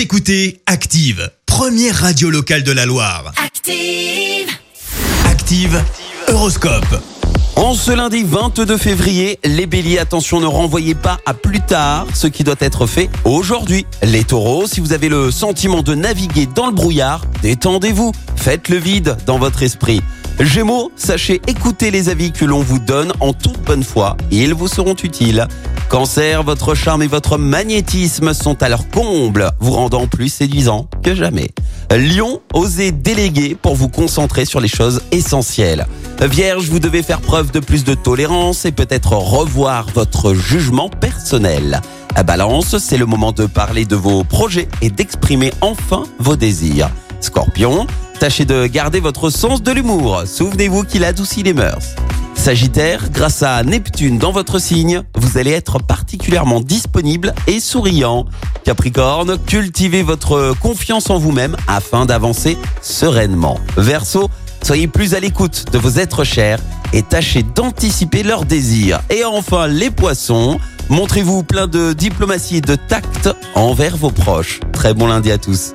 Vous écoutez Active, première radio locale de la Loire. Active. Active, Horoscope. En ce lundi 22 février, les béliers, attention, ne renvoyez pas à plus tard ce qui doit être fait aujourd'hui. Les taureaux, si vous avez le sentiment de naviguer dans le brouillard, détendez-vous, faites le vide dans votre esprit. Gémeaux, sachez écouter les avis que l'on vous donne en toute bonne foi, ils vous seront utiles. Cancer, votre charme et votre magnétisme sont à leur comble, vous rendant plus séduisant que jamais. Lion, osez déléguer pour vous concentrer sur les choses essentielles. Vierge, vous devez faire preuve de plus de tolérance et peut-être revoir votre jugement personnel. À Balance, c'est le moment de parler de vos projets et d'exprimer enfin vos désirs. Scorpion, tâchez de garder votre sens de l'humour. Souvenez-vous qu'il adoucit les mœurs. Sagittaire, grâce à Neptune dans votre signe, vous allez être particulièrement disponible et souriant. Capricorne, cultivez votre confiance en vous-même afin d'avancer sereinement. Verseau, soyez plus à l'écoute de vos êtres chers et tâchez d'anticiper leurs désirs. Et enfin, les poissons, montrez-vous plein de diplomatie et de tact envers vos proches. Très bon lundi à tous.